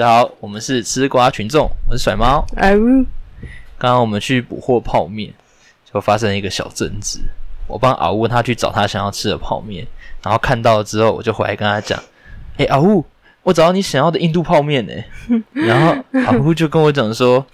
大家好，我们是吃瓜群众，我是甩猫。哎呜，刚刚我们去补货泡面，就发生一个小争执。我帮敖乌他去找他想要吃的泡面，然后看到了之后，我就回来跟他讲：“哎，敖乌，我找到你想要的印度泡面呢。”然后敖乌就跟我讲说：“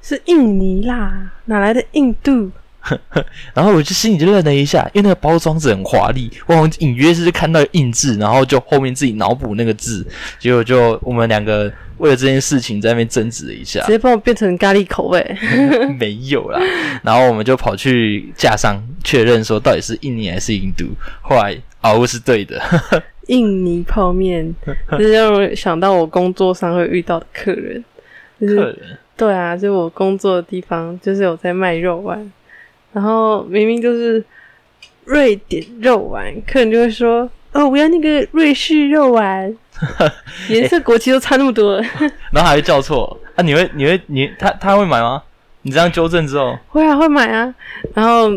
是印尼啦，哪来的印度？” 然后我就心里就愣了一下，因为那个包装纸很华丽，我隐约是看到印字，然后就后面自己脑补那个字，结果就我们两个为了这件事情在那边争执了一下，直接帮我变成咖喱口味。没有啦，然后我们就跑去架上确认说到底是印尼还是印度，后来哦是对的，印尼泡面，就是让我想到我工作上会遇到的客人，客人对啊，就我工作的地方就是有在卖肉丸。然后明明就是瑞典肉丸，客人就会说：“哦，我要那个瑞士肉丸，颜色国旗都差那么多。”然后还会叫错啊？你会你会你他他会买吗？你这样纠正之后，会啊会买啊。然后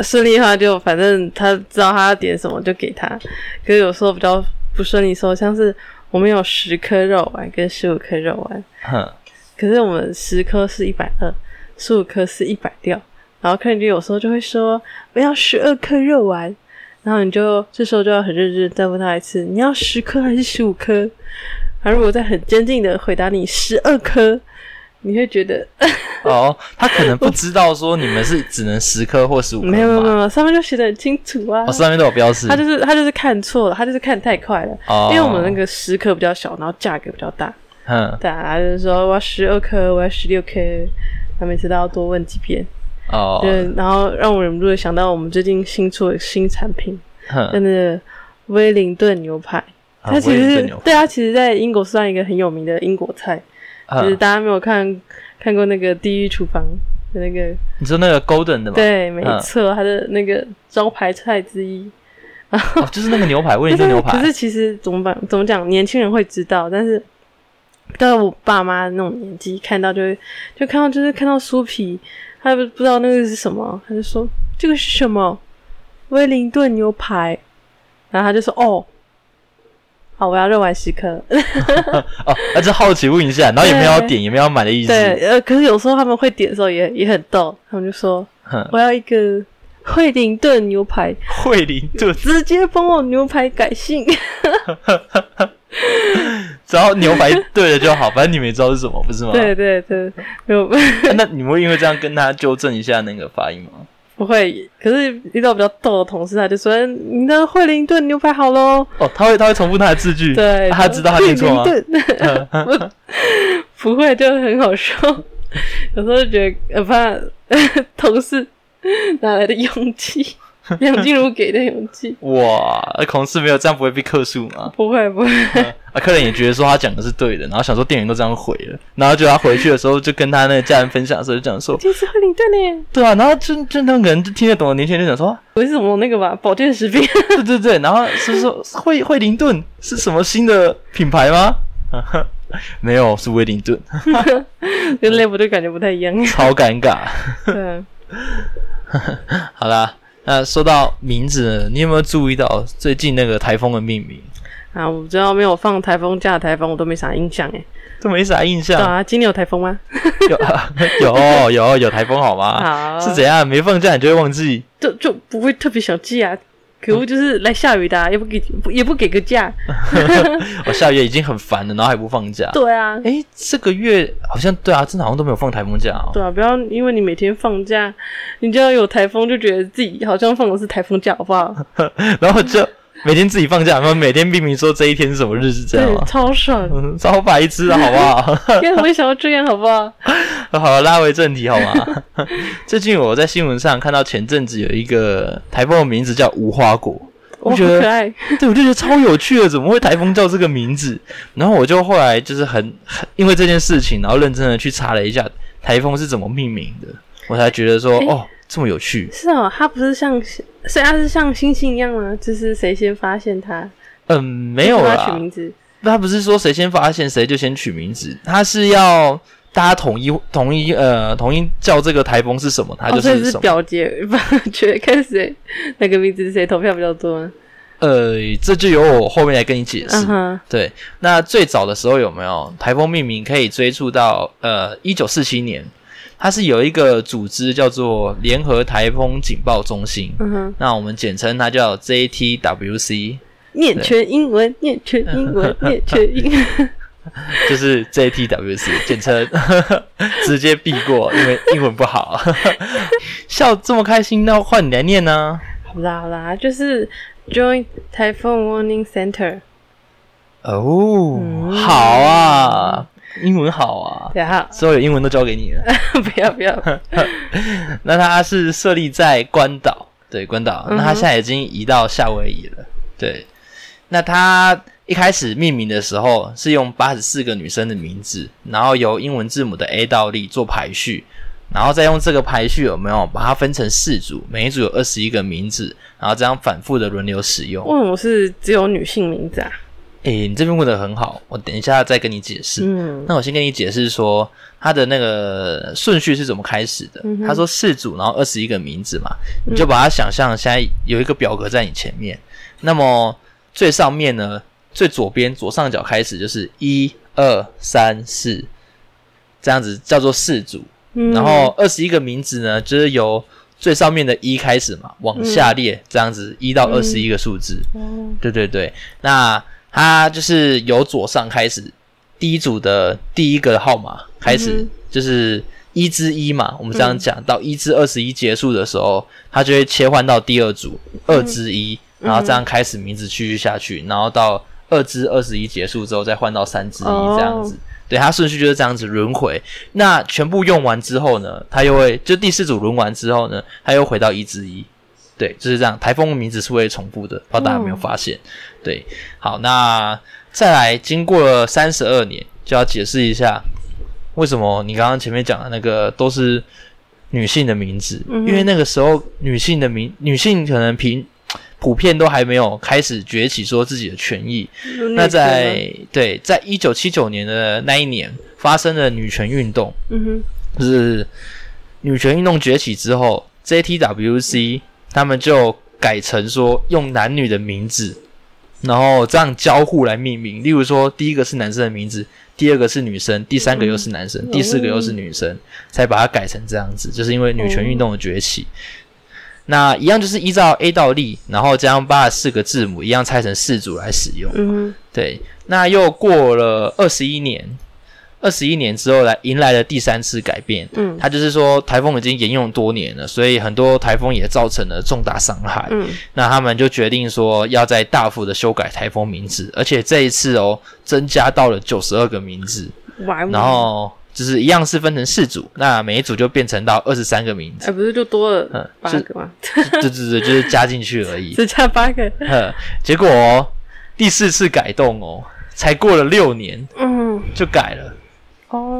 顺利的话就反正他知道他要点什么就给他。可是有时候比较不顺利，说像是我们有十颗肉丸跟十五颗肉丸，哼，可是我们十颗是一百二，十五颗是一百六。然后客人就有时候就会说我要十二颗肉丸，然后你就这时候就要很认真再问他一次，你要十颗还是十五颗？他如果在很坚定的回答你十二颗，你会觉得 哦，他可能不知道说你们是只能十颗或十五颗没有没有没有，上面就写的很清楚啊，哦，上面都有标识。他就是他就是看错了，他就是看太快了，因为我们那个十颗比较小，然后价格比较大，嗯，对啊，他就说我要十二颗，我要十六颗，他每次都要多问几遍。哦，对，然后让我忍不住想到我们最近新出的新产品，真的威灵顿牛排。它其实对它其实，在英国算一个很有名的英国菜，就是大家没有看看过那个《地狱厨房》的那个，你说那个 Golden 的吗？对，没错，它的那个招牌菜之一。然后就是那个牛排，威灵顿牛排。可是其实怎么办？怎么讲？年轻人会知道，但是到我爸妈那种年纪，看到就会就看到就是看到酥皮。他不不知道那个是什么，他就说这个是什么威灵顿牛排，然后他就说哦，好，我要肉丸十颗。哦，他就好奇问一下，然后也没有点，也没有买的意思。对，呃，可是有时候他们会点的时候也也很逗，他们就说我要一个惠灵顿牛排，惠灵顿直接帮我牛排改姓。只要牛排对了就好，反正你们也知道是什么，不是吗？对对对。那你们会因为这样跟他纠正一下那个发音吗？不会。可是遇到比较逗的同事，他就说：“你的惠灵顿牛排好喽。”哦，他会他会重复他的字句，对，他知道他念错吗？不会，就很好笑。有时候就觉得，呃怕同事哪来的勇气。梁静茹给的勇气哇！同事没有这样不会被克数吗？不会不会啊！客人也觉得说他讲的是对的，然后想说店员都这样回了，然后就他回去的时候就跟他那个家人分享的时候就讲说：“这是惠灵顿呢。”对啊，然后就就那个人就听得懂的年轻人就讲说：“为什么那个吧？保健食品？”对对对，然后是说 惠惠灵顿是什么新的品牌吗？没有，是威灵顿，跟 level 就感觉不太一样，超尴尬。对，好啦。那说到名字，你有没有注意到最近那个台风的命名啊？我知道没有放台风假的台风，我都没啥印象哎，都没啥印象啊。今年有台风吗？有 有有有台风好吗？好是怎样？没放假你就会忘记？就就不会特别想记啊。可恶，就是来下雨的，也不给，也不给个假。我 下雨已经很烦了，然后还不放假。对啊，哎，这个月好像对啊，真的好像都没有放台风假哦。对啊，不要因为你每天放假，你就要有台风，就觉得自己好像放的是台风假，好不好？然后就。每天自己放假，然后每天命名说这一天是什么日子，这样吗？超爽，超白痴，好不好？也没想到这样，好不好？好了，拉回正题，好吗？最近我在新闻上看到前阵子有一个台风的名字叫无花果，我觉得对，我就觉得超有趣的，怎么会台风叫这个名字？然后我就后来就是很很因为这件事情，然后认真的去查了一下台风是怎么命名的，我才觉得说哦。这么有趣是哦，它不是像，所以它是像星星一样吗？就是谁先发现它？嗯，没有啦。取名字，他不是说谁先发现谁就先取名字，他是要大家统一统一呃统一叫这个台风是什么，他就是是表决，表决看谁哪个名字谁投票比较多。呃，这就由我后面来跟你解释。对，那最早的时候有没有台风命名可以追溯到呃一九四七年？它是有一个组织叫做联合台风警报中心，嗯哼，那我们简称它叫 JTWC，念全英文，念全英文，念全英文。就是 JTWC，简称 直接避过，因为英文不好。笑这么开心，那换你来念呢？好啦好啦，就是 Joint Typhoon Warning Center。哦，嗯好啊，英文好啊，对啊，所有英文都交给你了。不 要不要，那它是设立在关岛，对关岛。嗯那它现在已经移到夏威夷了，对。那它一开始命名的时候是用八十四个女生的名字，然后由英文字母的 A 到 D 做排序，然后再用这个排序有没有把它分成四组，每一组有二十一个名字，然后这样反复的轮流使用。为什么是只有女性名字啊？诶，你这边问的很好，我等一下再跟你解释。嗯那我先跟你解释说，他的那个顺序是怎么开始的。嗯他说四组，然后二十一个名字嘛，你就把它想象现在有一个表格在你前面。那么最上面呢，最左边左上角开始就是一二三四，这样子叫做四组。嗯，然后二十一个名字呢，就是由最上面的一开始嘛，往下列这样子一到二十一个数字。哦对对对，那它就是由左上开始，第一组的第一个号码开始、嗯就是一至一嘛，我们这样讲、到一至二十一结束的时候，它就会切换到第二组二至一、嗯然后这样开始名字继续下去，然后到二至二十一结束之后再换到三至一哦这样子。对，它顺序就是这样子轮回。那全部用完之后呢，它又会就第四组轮完之后呢，它又回到一之一。对，就是这样。台风的名字是会重复的，不知道大家有没有发现？对，好，那再来，经过了三十二年，就要解释一下为什么你刚刚前面讲的那个都是女性的名字，嗯因为那个时候女性的名女性可能平普遍都还没有开始崛起，说自己的权益。那在对，在一九七九年的那一年发生了女权运动，嗯哼，就是女权运动崛起之后，JTWC 他们就改成说用男女的名字，然后这样交互来命名。例如说，第一个是男生的名字，第二个是女生，第三个又是男生，嗯第四个又是女生，才把它改成这样子，就是因为女权运动的崛起。那一样就是依照 A 到 D，然后将八十四个字母一样拆成四组来使用。嗯对，那又过了二十一年，二十一年之后来迎来了第三次改变。嗯它就是说台风已经沿用多年了，所以很多台风也造成了重大伤害。嗯那他们就决定说要在大幅的修改台风名字，而且这一次哦增加到了九十二个名字，然后就是一样是分成四组，那每一组就变成到二十三个名字哎，。不是就多了嗯，是八个吗？对对对，就是加进去而已。只差八个，呵，结果、哦、第四次改动哦，才过了六年嗯，就改了。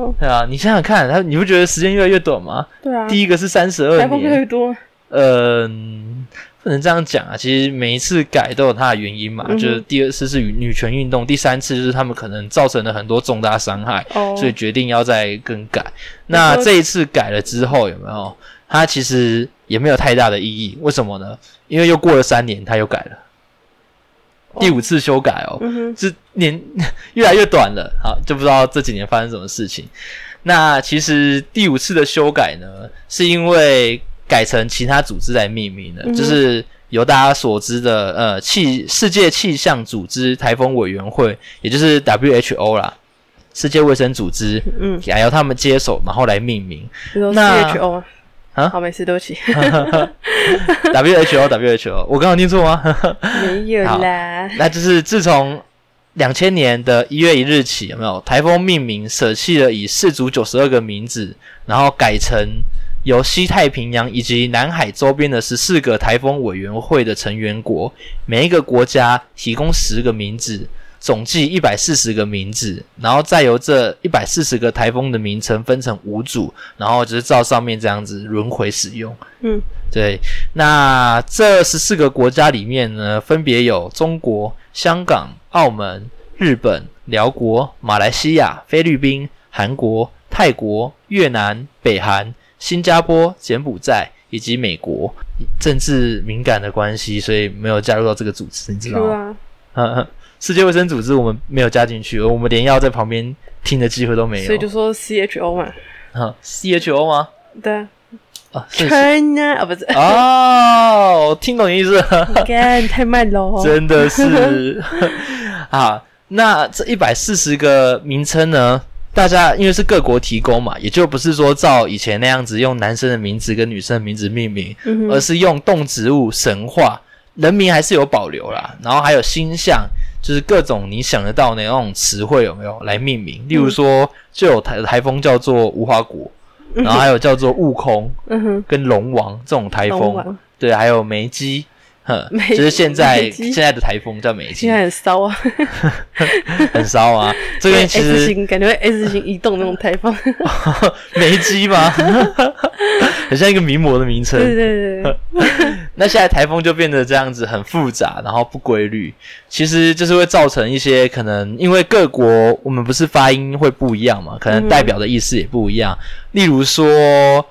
哦，对啊，你想想看，他你不觉得时间越来越短吗？对啊，第一个是三十二台风越来年，越多，嗯，不能这样讲啊。其实每一次改都有它的原因嘛，嗯就是第二次是女权运动，第三次就是他们可能造成了很多重大伤害，哦，所以决定要再更改。那这一次改了之后，有没有？它其实也没有太大的意义，为什么呢？因为又过了三年，它又改了，第五次修改哦。嗯哼，是年 越来越短了，好，就不知道这几年发生什么事情。那其实第五次的修改呢，是因为改成其他组织来命名的，嗯就是由大家所知的呃气世界气象组织台风委员会，也就是 WHO 啦，世界卫生组织，嗯，还由他们接手，然后来命名。那 CHO 啊，啊好，没事，对不起，WHO WHO，我刚刚念错吗？没有啦，那就是自从两千年的一月一日起，有没有台风命名舍弃了以四组九十二个名字，然后改成由西太平洋以及南海周边的十四个台风委员会的成员国，每一个国家提供十个名字。总计一百四十个名字，然后再由这一百四十个台风的名称分成五组，然后就是照上面这样子轮回使用。嗯，对，那这十四个国家里面呢，分别有中国、香港、澳门、日本、辽国、马来西亚、菲律宾、韩国、泰国、越南、北韩、新加坡、柬埔寨以及美国。政治敏感的关系，所以没有加入到这个组织，你知道吗？啊，嗯，世界卫生组织我们没有加进去，我们连要在旁边听的机会都没有。所以就说 CHO 嘛，啊，CHO 吗？对啊啊，，China 啊不是，哦，我听懂你意思了，干太慢了哦，真的是 啊。那这一百四十个名称呢？大家因为是各国提供嘛，也就不是说照以前那样子用男生的名字跟女生的名字命名，嗯，而是用动植物、神话、人名还是有保留啦。然后还有星象，就是各种你想得到的那种词汇有没有来命名？例如说，就有台台风叫做无花果，然后还有叫做悟空跟龙王这种台风，对，还有梅基。哼，就是现在现在的台风叫梅基现，在很骚啊，很骚啊。这边其 S 实型感觉会 S 型移动那种台风，梅基吗？很像一个名模的名称。对对对对，那现在台风就变得这样子很复杂，然后不规律，其实就是会造成一些可能，因为各国我们不是发音会不一样嘛，可能代表的意思也不一样。例如说，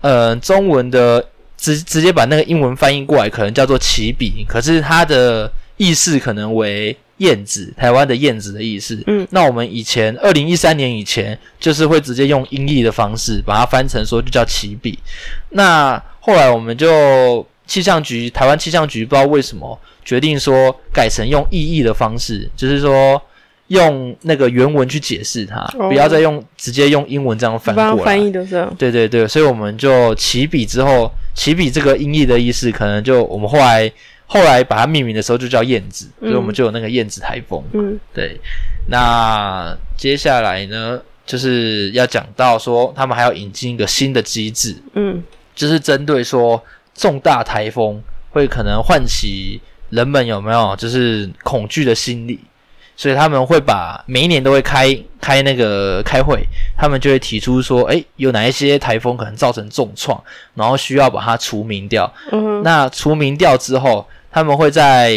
呃，中文的直直接把那个英文翻译过来，可能叫做起笔，可是它的意思可能为燕子，台湾的燕子的意思。嗯，那我们以前二零一三年以前，就是会直接用音译的方式把它翻成说就叫起笔。那后来我们就气象局，台湾气象局不知道为什么决定说改成用意译的方式，就是说用那个原文去解释它，哦不要再用直接用英文这样翻过来翻。译的时候，对对对，所以我们就起笔之后，起笔这个音译的意思，可能就我们后来后来把它命名的时候就叫燕子，所以我们就有那个燕子台风。嗯。对，那接下来呢，就是要讲到说，他们还要引进一个新的机制，嗯。就是针对说重大台风会可能唤起人们有没有就是恐惧的心理，所以他们会把每一年都会开开那个开会，他们就会提出说，诶，有哪一些台风可能造成重创，然后需要把它除名掉。嗯，那除名掉之后，他们会在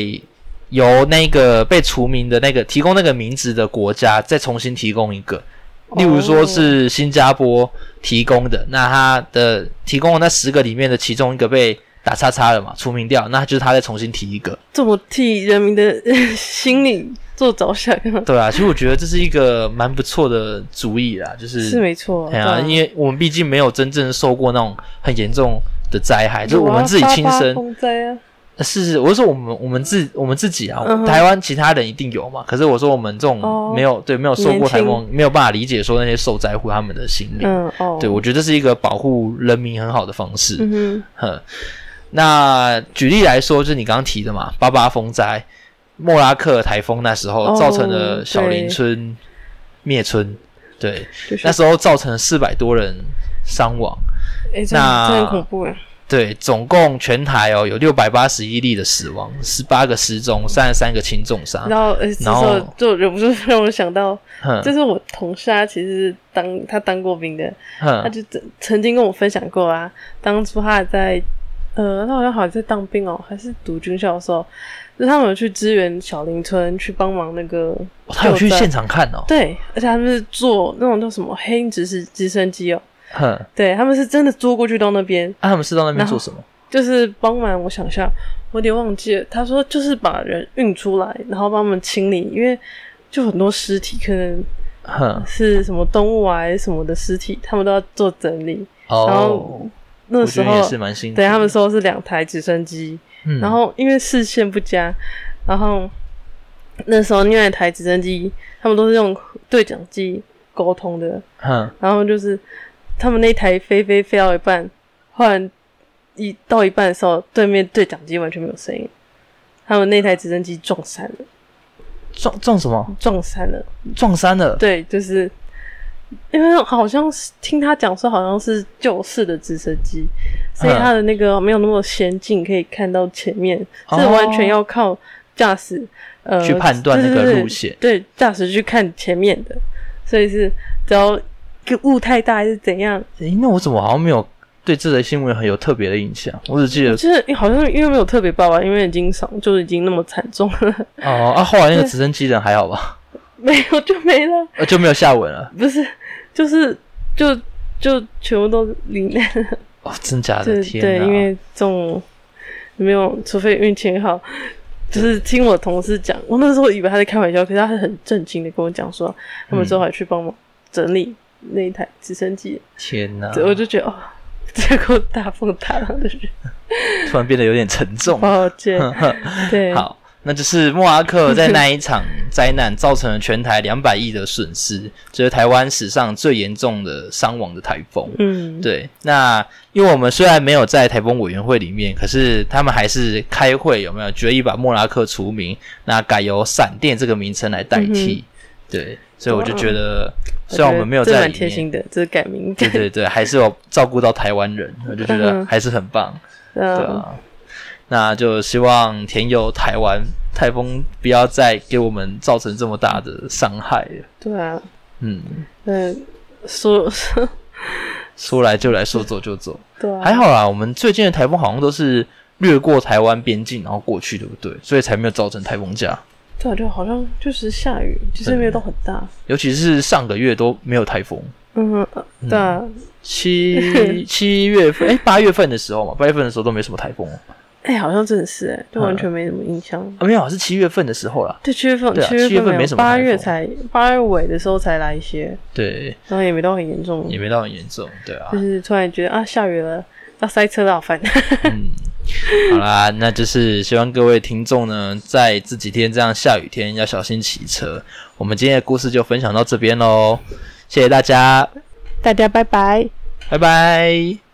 由那个被除名的那个提供那个名字的国家再重新提供一个。例如说是新加坡提供的，那他的提供的那十个里面的其中一个被打叉叉了嘛，除名掉，那就是他再重新提一个。这么替人民的呃心理做着想，对啊，其实我觉得这是一个蛮不错的主意啦，就是是没错，哎呀，对啊因为我们毕竟没有真正受过那种很严重的灾害，就是我们自己亲身是是，我是说我们我们自我们自己啊，嗯台湾其他人一定有嘛。可是我说我们这种哦没有、对没有受过台风，没有办法理解说那些受灾户他们的心理。嗯哦，对，我觉得这是一个保护人民很好的方式。嗯哼，那举例来说，就是你刚刚提的嘛，八八风灾、莫拉克台风那时候哦造成了小林村灭村，对，哼，就是那时候造成了四百多人伤亡。那这很恐怖哎，对，总共全台哦有六百八十一例的死亡，十八个失踪，三十三个轻重伤。然后呃，然后候就忍不住让我想到，就是我同事啊，其实是当他当过兵的，他就曾曾经跟我分享过啊，当初他还在呃，他好像好像在当兵哦，还是读军校的时候，就是他们有去支援小林村，去帮忙那个哦他有去现场看哦。对，而且他们是坐那种叫什么黑鹰直升直升机哦，哼，对他们是真的坐过去到那边，啊，他们是到那边做什么？就是帮忙，我想一下，我有点忘记了。他说就是把人运出来，然后帮他们清理，因为就很多尸体，可能哼，是什么动物啊什么的尸体，他们都要做整理。然哦后，那时候我觉得也是蛮辛苦的。对他们说是两台直升机，嗯，然后因为视线不佳，然后那时候另外一台直升机，他们都是用对讲机沟通的，嗯，然后就是他们那台飞飞飞到一半，忽然一到一半的时候，对面对讲机完全没有声音，他们那台直升机撞山了，撞撞什么？撞山了。撞山了。对，就是因为好像是听他讲说，好像是旧式的直升机，所以嗯它的那个没有那么先进，可以看到前面，哦是完全要靠驾驶呃去判断那个路线对，驾驶去看前面的，所以是只要个雾太大还是怎样，诶，那我怎么好像没有对这则新闻很有特别的印象？我只记得就是好像因为没有特别报吧，因为已经伤就是已经那么惨重了，哦啊，后来那个直升机人还好吧？没有就没了，呃，就没有下文了。不是，就是就就全部都罹难了。哦，真假的对天对，哪！因为这种没有，除非运气很好。就是听我同事讲，我那时候以为他在开玩笑，可是他是很震惊的跟我讲说，他们之后还去帮忙整理那一台直升机，天哪！对我就觉得哦，这个大风大浪的人，突然变得有点沉重。抱歉，对，好，那就是莫拉克在那一场灾难造成了全台两百亿的损失，这是台湾史上最严重的伤亡的台风。嗯，对，那因为我们虽然没有在台风委员会里面，可是他们还是开会有没有决议把莫拉克除名，那改由闪电这个名称来代替。对，所以我就觉得，虽然我们没有在心的，这是改名，对对对，还是有照顾到台湾人，我就觉得嗯还是很棒。对嗯，啊，那就希望田友台湾台风不要再给我们造成这么大的伤害了。对啊，嗯，嗯，说 说来就来，说走就走，对啊，还好啦。我们最近的台风好像都是掠过台湾边境然后过去，对不对？所以才没有造成台风假。对啊，就好像就是下雨，其实没有都很大，尤其是上个月都没有台风，嗯，对啊，七 七月份哎八月份的时候嘛，八月份的时候都没什么台风哦。哎，好像真的是，哎，就完全没什么印象。啊，没有是七月份的时候啦。对，七月份，啊七月份没什么台风。月才八月尾的时候才来一些，对，然后也没到很严重，也没到很严重，对啊。就。是突然觉得啊下雨了，要塞车了，好烦。嗯，好啦，那就是希望各位听众呢，在这几天这样下雨天要小心骑车。我们今天的故事就分享到这边喽，谢谢大家，大家拜拜。拜拜。